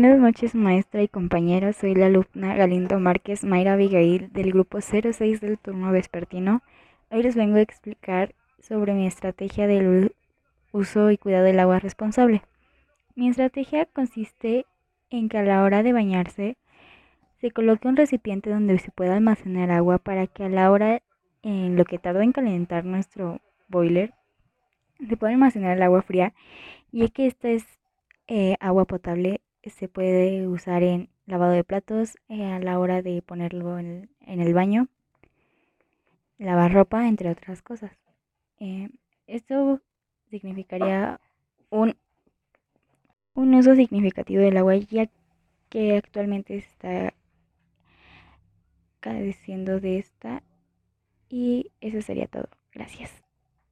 Buenas noches, maestra y compañeros. Soy la alumna Galindo Márquez Mayra Abigail del grupo 06 del turno vespertino. Hoy les vengo a explicar sobre mi estrategia del uso y cuidado del agua responsable. Mi estrategia consiste en que a la hora de bañarse se coloque un recipiente donde se pueda almacenar agua para que a la hora en lo que tarda en calentar nuestro boiler se pueda almacenar el agua fría y que esta es eh, agua potable se puede usar en lavado de platos eh, a la hora de ponerlo en, el baño, lavar ropa, entre otras cosas. Eh, esto significaría un, un uso significativo del agua ya que actualmente está careciendo de esta y eso sería todo. Gracias.